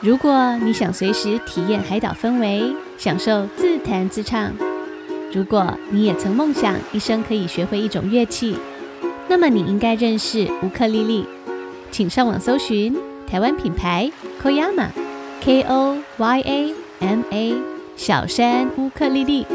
如果你想随时体验海岛氛围，享受自弹自唱；如果你也曾梦想一生可以学会一种乐器，那么你应该认识乌克丽丽。请上网搜寻台湾品牌 Koyama，K O Y A M A，小山乌克丽丽。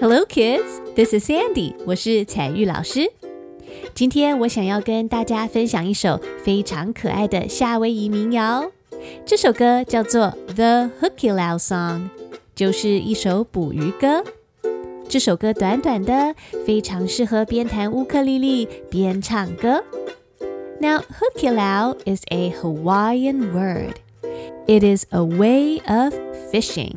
Hello, kids. This is Sandy. 我是彩玉老师。今天我想要跟大家分享一首非常可爱的夏威夷民谣。这首歌叫做《The Hukilau Song》， 就是一首捕鱼歌。这首歌短短的，非常适合边弹乌克丽丽边唱歌。Now, Hukilau is a Hawaiian word. It is a way of fishing.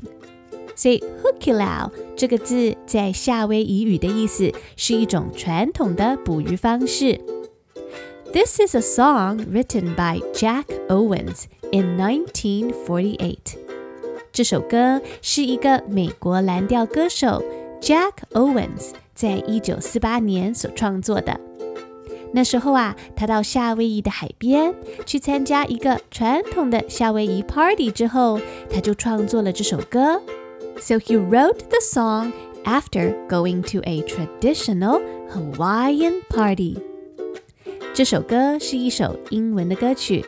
所以 Hukilau 这个字在夏威夷语的意思是一种传统的捕鱼方式。This is a song written by Jack Owens in 1948. 这首歌是一个美国蓝调歌手 Jack Owens 在一九四八年所创作的。那时候啊，他到夏威夷的海边去参加一个传统的夏威夷 party 之后，他就创作了这首歌。So he wrote the song after going to a traditional Hawaiian party. 这首歌是一首英文的歌曲，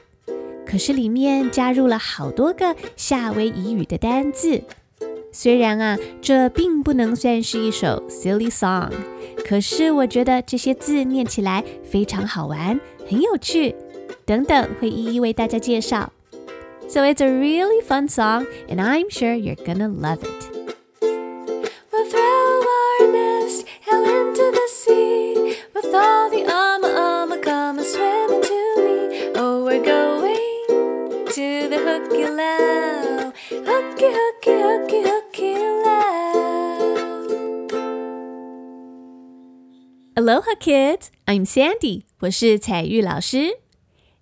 可是里面加入了好多个夏威夷语的单字。虽然啊，这并不能算是一首 silly song，可是我觉得这些字念起来非常好玩，很有趣。等等，会一一为大家介绍。So it's a really fun song, and I'm sure you're gonna love it. Aloha, kids! I'm Sandy. 我是彩玉老师。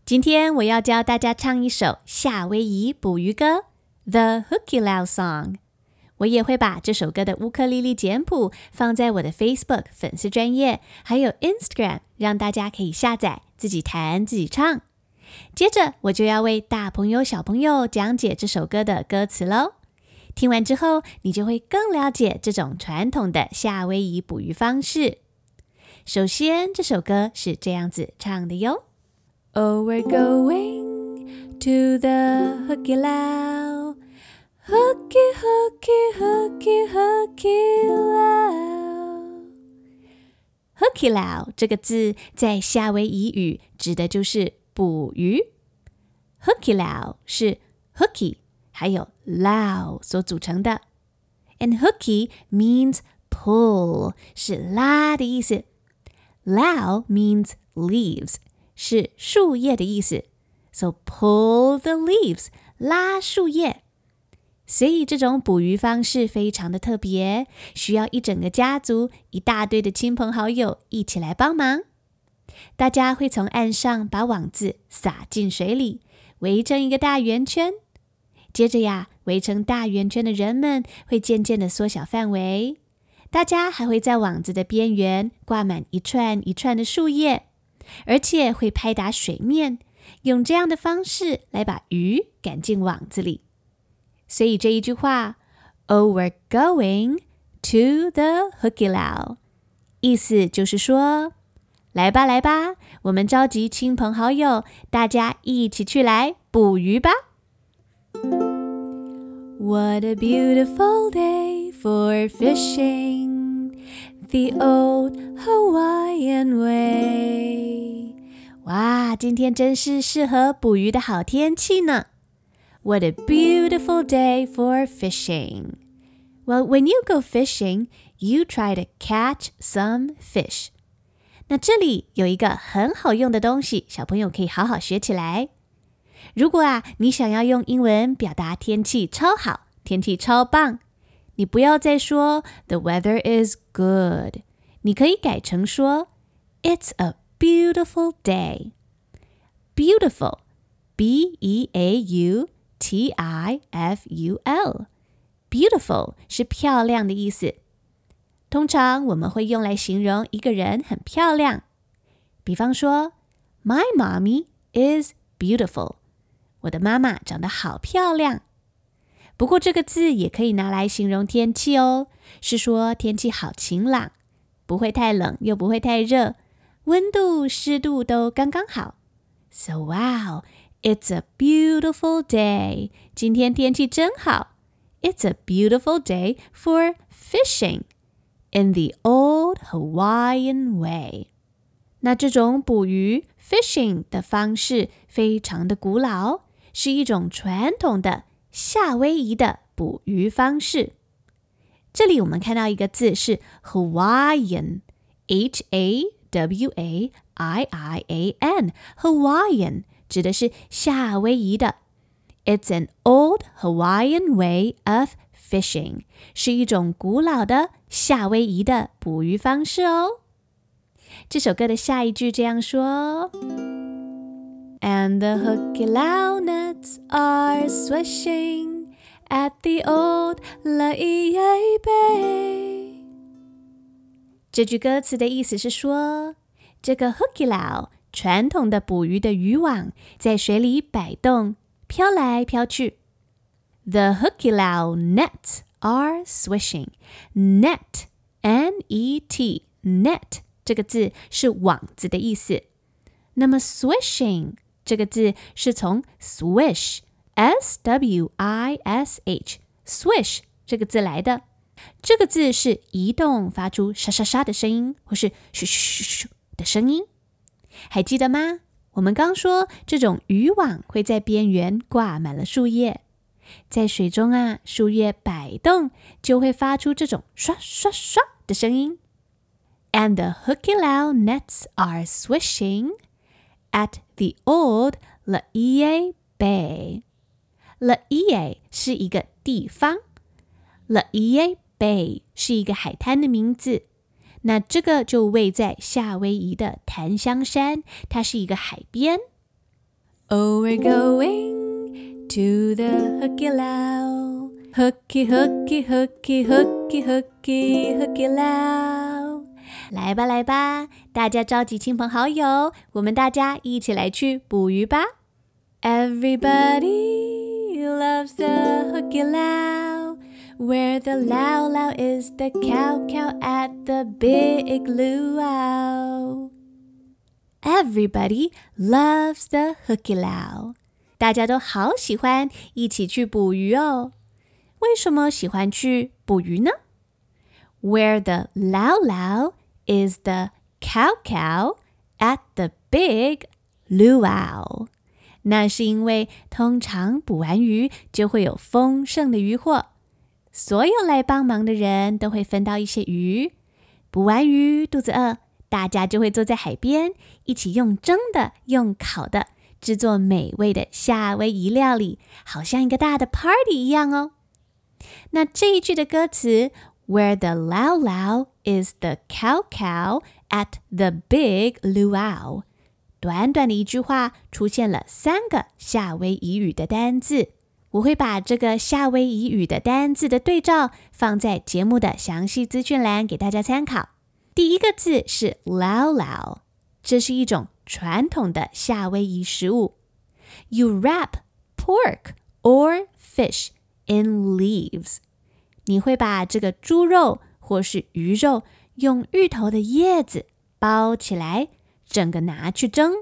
今天我要教大家唱一首夏威夷捕鱼歌《The Hukilau Song》。我也会把这首歌的乌克丽丽简谱放在我的 Facebook 粉丝专页，还有 Instagram，让大家可以下载自己弹自己唱。接着我就要为大朋友小朋友讲解这首歌的歌词喽。听完之后，你就会更了解这种传统的夏威夷捕鱼方式。首先，这首歌是这样子唱的哟。Oh, we're going to the hooky lau, hooky hooky hooky hooky lau, hooky lau 这个字在夏威夷语指的就是捕鱼。Hooky lau 是 hooky 还有 Lau 所组成的，and hooky means pull 是拉的意思 Lao means leaves。是树叶的意思，so pull the leaves，拉树叶。所以这种捕鱼方式非常的特别，需要一整个家族、一大堆的亲朋好友一起来帮忙。大家会从岸上把网子撒进水里，围成一个大圆圈。接着呀，围成大圆圈的人们会渐渐的缩小范围。大家还会在网子的边缘挂满一串一串的树叶。而且会拍打水面，用这样的方式来把鱼赶进网子里。所以这一句话，Oh, we're going to the Hukilau，意思就是说，来吧来吧，我们召集亲朋好友，大家一起去来捕鱼吧。What a beautiful day for fishing. The old Hawaiian way。哇，今天真是适合捕鱼的好天气呢。What a beautiful day for fishing. Well, when you go fishing, you try to catch some fish. 那这里有一个很好用的东西，小朋友可以好好学起来。 如果啊，你想要用英文表达天气超好，天气超棒。你不要再说 The weather is good，你可以改成说 It's a beautiful day。Beautiful，B-E-A-U-T-I-F-U-L，Beautiful 是漂亮的意思。通常我们会用来形容一个人很漂亮。比方说，My mommy is beautiful。我的妈妈长得好漂亮。不过这个字也可以拿来形容天气哦，是说天气好晴朗，不会太冷，又不会太热，温度、湿度都刚刚好。So wow, it's a beautiful day. 今天天气真好。It's a beautiful day for fishing in the old Hawaiian way. 那这种捕鱼 fishing 的方式非常的古老，是一种传统的。夏威夷的捕鱼方式，这里我们看到一个字是 Hawaiian，H A W A I I A N，Hawaiian 指的是夏威夷的。It's an old Hawaiian way of fishing，是一种古老的夏威夷的捕鱼方式哦。这首歌的下一句这样说。 And the hukilau nets are swishing at the old Laie Bay。这句歌词的意思是说，这个 hukilau 传统的捕鱼的渔网在水里摆动，飘来飘去。The hukilau nets are swishing. Net, N-E-T, net 这个字是网子的意思。那么 swishing。 这个字是从 swish，s w i s h，swish 这个字来的。这个字是移动，发出沙沙沙的声音，或是咻咻咻咻的声音。还记得吗？我们刚说这种渔网会在边缘挂满了树叶，在水中啊，树叶摆动就会发出这种刷刷刷的声音。And the hukilau nets are swishing at the old Laie Bay。Laie 是一个地方，Laie Bay 是一个海滩的名字。那这个就位在夏威夷的檀香山，它是一个海边。Oh, we're going to the Hukilau, Huki, Huki, Huki, Huki, Huki, Hukilau。 来吧，来吧，大家召集亲朋好友，我们大家一起来去捕鱼吧！Everybody loves the hooky lal，where the lau lau is the cow cow at the big luau. Everybody loves the hukilau，大家都好喜欢一起去捕鱼哦。为什么喜欢去捕鱼呢？Where the lau lau Is the cow cow at the big luau？那是因为通常捕完鱼就会有丰盛的渔获，所有来帮忙的人都会分到一些鱼。捕完鱼肚子饿，大家就会坐在海边一起用蒸的、用烤的制作美味的夏威夷料理，好像一个大的 party 一样哦。那这一句的歌词。Where the lau lau is the cow cow at the big luau。短短的一句话，出现了三个夏威夷语的单字。我会把这个夏威夷语的单字的对照放在节目的详细资讯栏给大家参考。第一个字是 lau lau，这是一种传统的夏威夷食物。You wrap pork or fish in leaves。你会把这个猪肉或是鱼肉用芋头的叶子包起来，整个拿去蒸。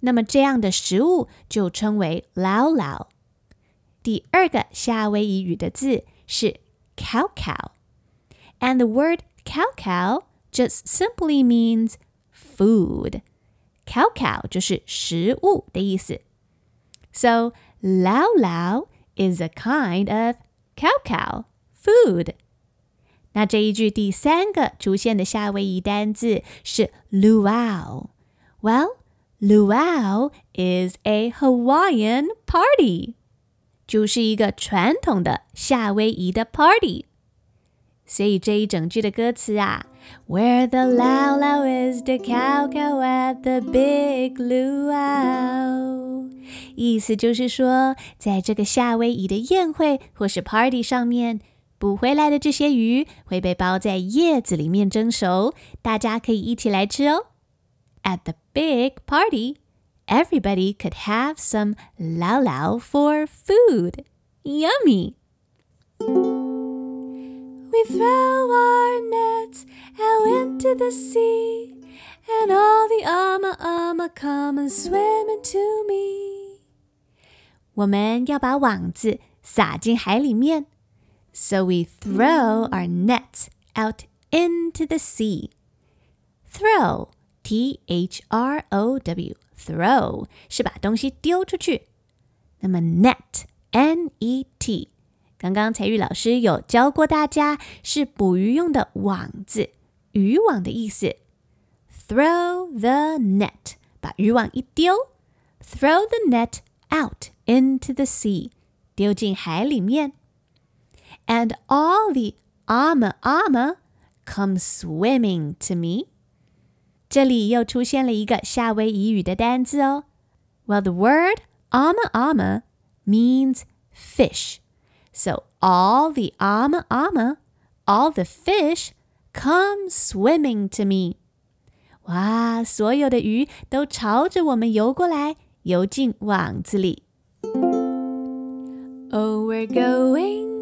那么这样的食物就称为 lau lau。第二个夏威夷语的字是 cow cow，and the word cow cow just simply means food。cow cow 就是食物的意思。So lau lau is a kind of cow cow。Food， 那这一句第三个出现的夏威夷单字是 luau。Well，luau is a Hawaiian party。就是一个传统的夏威夷的 party。所以这一整句的歌词啊，Where the lau lau is, the cow cow at the big luau，意思就是说，在这个夏威夷的宴会或是 party 上面，捕回来的这些鱼会被包在叶子里面蒸熟，大家可以一起来吃哦。At the big party, everybody could have some lau lau for food. Yummy! We throw our nets out into the sea, and all the ama ama come and swim into me. 我们要把网子撒进海里面 ，so we throw our nets out into the sea. Throw, T H R O W, throw 是把东西丢出去。那么 net, N E T。刚刚采玉老师有教过大家，是捕鱼用的网子，渔网的意思。Throw the net，把渔网一丢；throw the net out into the sea，丢进海里面。 And all the ama ama come swimming to me。这里又出现了一个夏威夷语的单字哦。Well, the word ama ama means fish。So all the ama ama, all the fish come swimming to me. 哇，所有的鱼都朝着我们游过来，游进网子里。Oh, we're going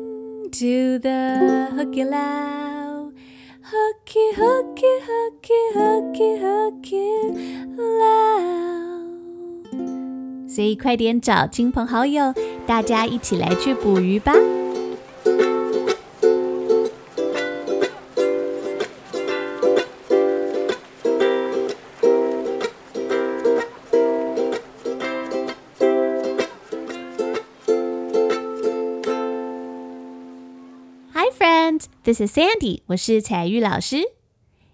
to the hooky lao, hooky hooky hooky hooky hooky lao. 所以快点找亲朋好友，大家一起来去捕鱼吧 this is Sandy，我是彩玉老师。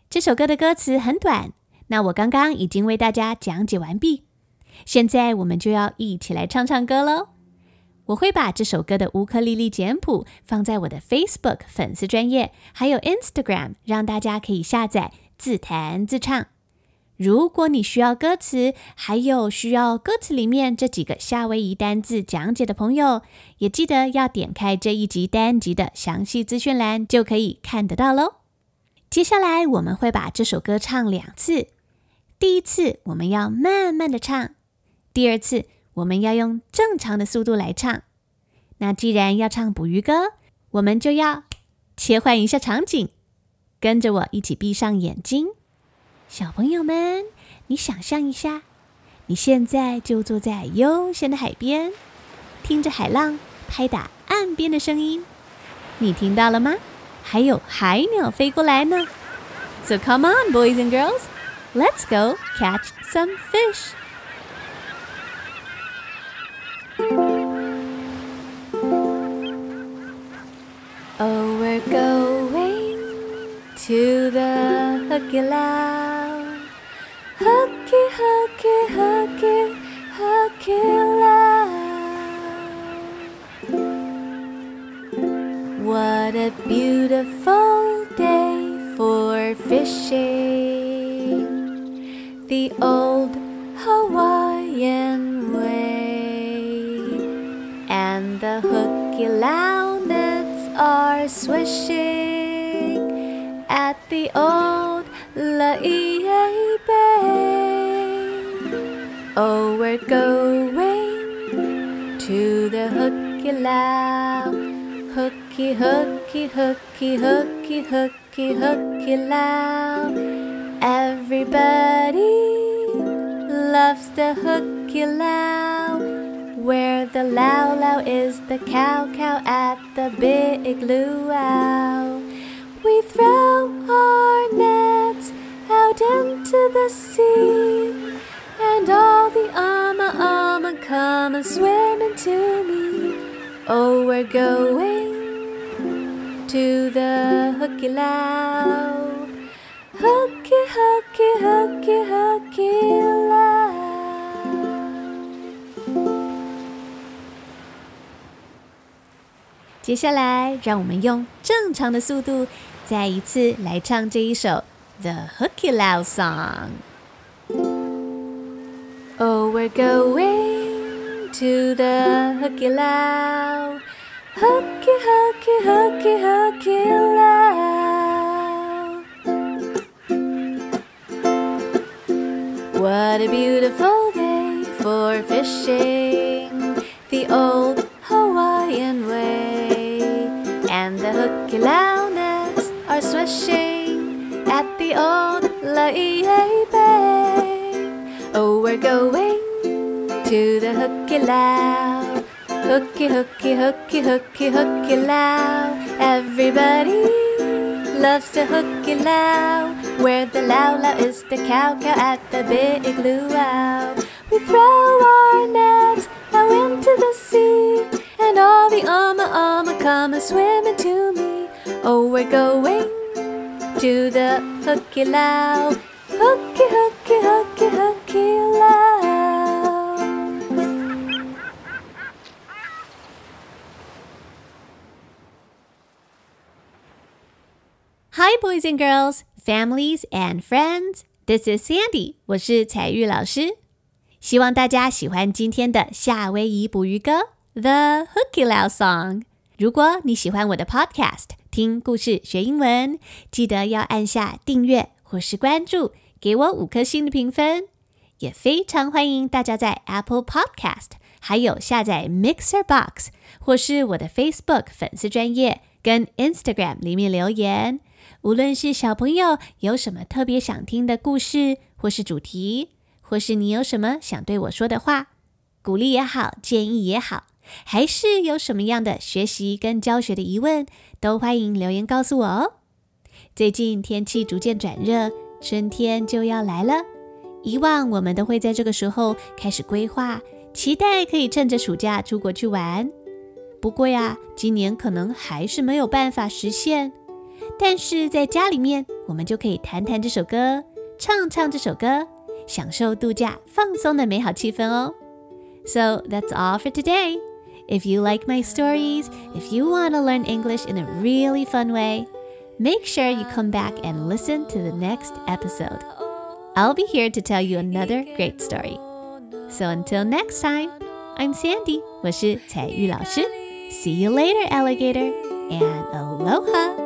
这首歌的歌词很短，那我刚刚已经为大家讲解完毕。现在我们就要一起来唱唱歌喽！我会把这首歌的乌克丽丽简谱放在我的 Facebook 粉丝专业，还有 Instagram，让大家可以下载自弹自唱。如果你需要歌词，还有需要歌词里面这几个夏威夷单字讲解的朋友，也记得要点开这一集单集的详细资讯栏，就可以看得到喽。接下来我们会把这首歌唱两次，第一次我们要慢慢的唱。第二次，我们要用正常的速度来唱。那既然要唱捕鱼歌，我们就要切换一下场景，跟着我一起闭上眼睛。小朋友们，你想象一下，你现在就坐在悠闲的海边，听着海浪拍打岸边的声音，你听到了吗？还有海鸟飞过来呢。So come on, boys and girls, let's go catch some fish. Oh, we're going to the hooky a beautiful day for fishing. The old Hawaiian way and the hooky lao are swishing at the old Laie Bay. Oh, we're going to the hooky lao, hooky, hooky, hooky, hooky, hooky, hooky. Everybody loves the hooky lao where the lau lau is the cow cow at the big luau. We throw our nets out into the sea, and all the ama ama come and swim into me. Oh, we're going to the hooky lau, hooky hooky hooky hooky lau. 接下来，让我们用正常的速度，再一次来唱这一首《The Hukilau Song》。Oh, we're going to the Hukilau, Huki, Huki, Huki, Hukilau. What a beautiful day for fishing, the old Hawaiian way. And the Hukilau nets are swishing at the old Laie Bay. Oh, we're going to the Hukilau. Hooky, hooky, hooky, hooky, Hukilau. Everybody loves to hooky Hukilau. Where the lau lau is the cow cow at the big luau. We throw our nets out into the sea. And all the ama ama come and swim into me. Oh, we're going to the Hukilau. Hooky, hooky, hooky, Hukilau. Hi, boys and girls, families and friends. This is Sandy. 我是彩玉老师。希望大家喜欢今天的夏威夷捕鱼歌《The Hukilau Song》。如果你喜欢我的 Podcast，听故事学英文，记得要按下订阅或是关注，给我五颗星的评分。也非常欢迎大家在 Apple Podcast，还有下载 Mixer Box 或是我的 Facebook 粉丝专页跟 Instagram 里面留言。 无论是小朋友有什么特别想听的故事，或是主题，或是你有什么想对我说的话，鼓励也好，建议也好，还是有什么样的学习跟教学的疑问，都欢迎留言告诉我哦。最近天气逐渐转热，春天就要来了。以往我们都会在这个时候开始规划，期待可以趁着暑假出国去玩。不过呀，今年可能还是没有办法实现。但是在家里面，我们就可以弹弹这首歌，唱唱这首歌，享受度假放松的美好气氛哦。So that's all for today. If you like my stories, if you want to learn English in a really fun way, make sure you come back and listen to the next episode. I'll be here to tell you another great story. So until next time, I'm Sandy. 我是彩玉老师。See you later, alligator, and aloha.